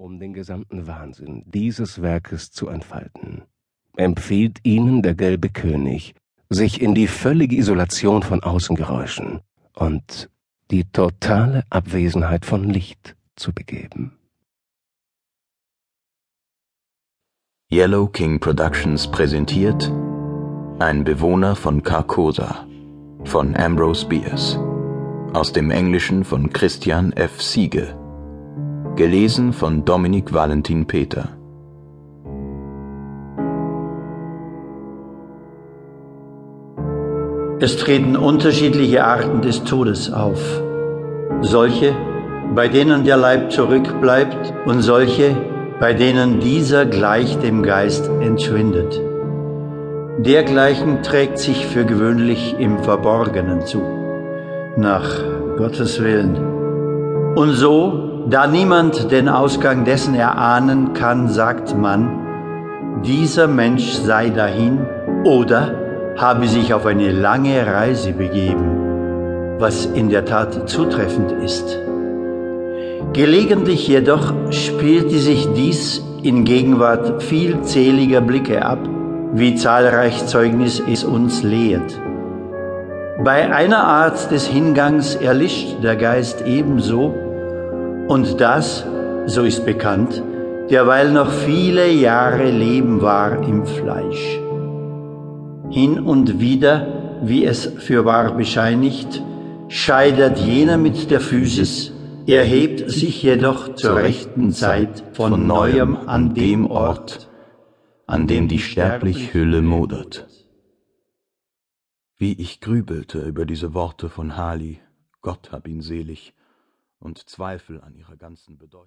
Um den gesamten Wahnsinn dieses Werkes zu entfalten, empfiehlt Ihnen der gelbe König, sich in die völlige Isolation von Außengeräuschen und die totale Abwesenheit von Licht zu begeben. Yellow King Productions präsentiert Ein Bewohner von Carcosa von Ambrose Bierce aus dem Englischen von Christian F. Siege Gelesen von Dominik Valentin Peter. Es treten unterschiedliche Arten des Todes auf. Solche, bei denen der Leib zurückbleibt und solche, bei denen dieser gleich dem Geist entschwindet. Dergleichen trägt sich für gewöhnlich im Verborgenen zu, nach Gottes Willen. Und so da niemand den Ausgang dessen erahnen kann, sagt man, dieser Mensch sei dahin oder habe sich auf eine lange Reise begeben, was in der Tat zutreffend ist. Gelegentlich jedoch spielte sich dies in Gegenwart vielzähliger Blicke ab, wie zahlreich Zeugnis es uns lehrt. Bei einer Art des Hingangs erlischt der Geist ebenso, und das, so ist bekannt, derweil noch viele Jahre Leben war im Fleisch. Hin und wieder, wie es für wahr bescheinigt, scheitert jener mit der Physis, erhebt sich jedoch zur rechten Zeit von neuem an dem Ort, an dem die sterblich Hülle modert. Wie ich grübelte über diese Worte von Hali, Gott hab ihn selig, und Zweifel an ihrer ganzen Bedeutung.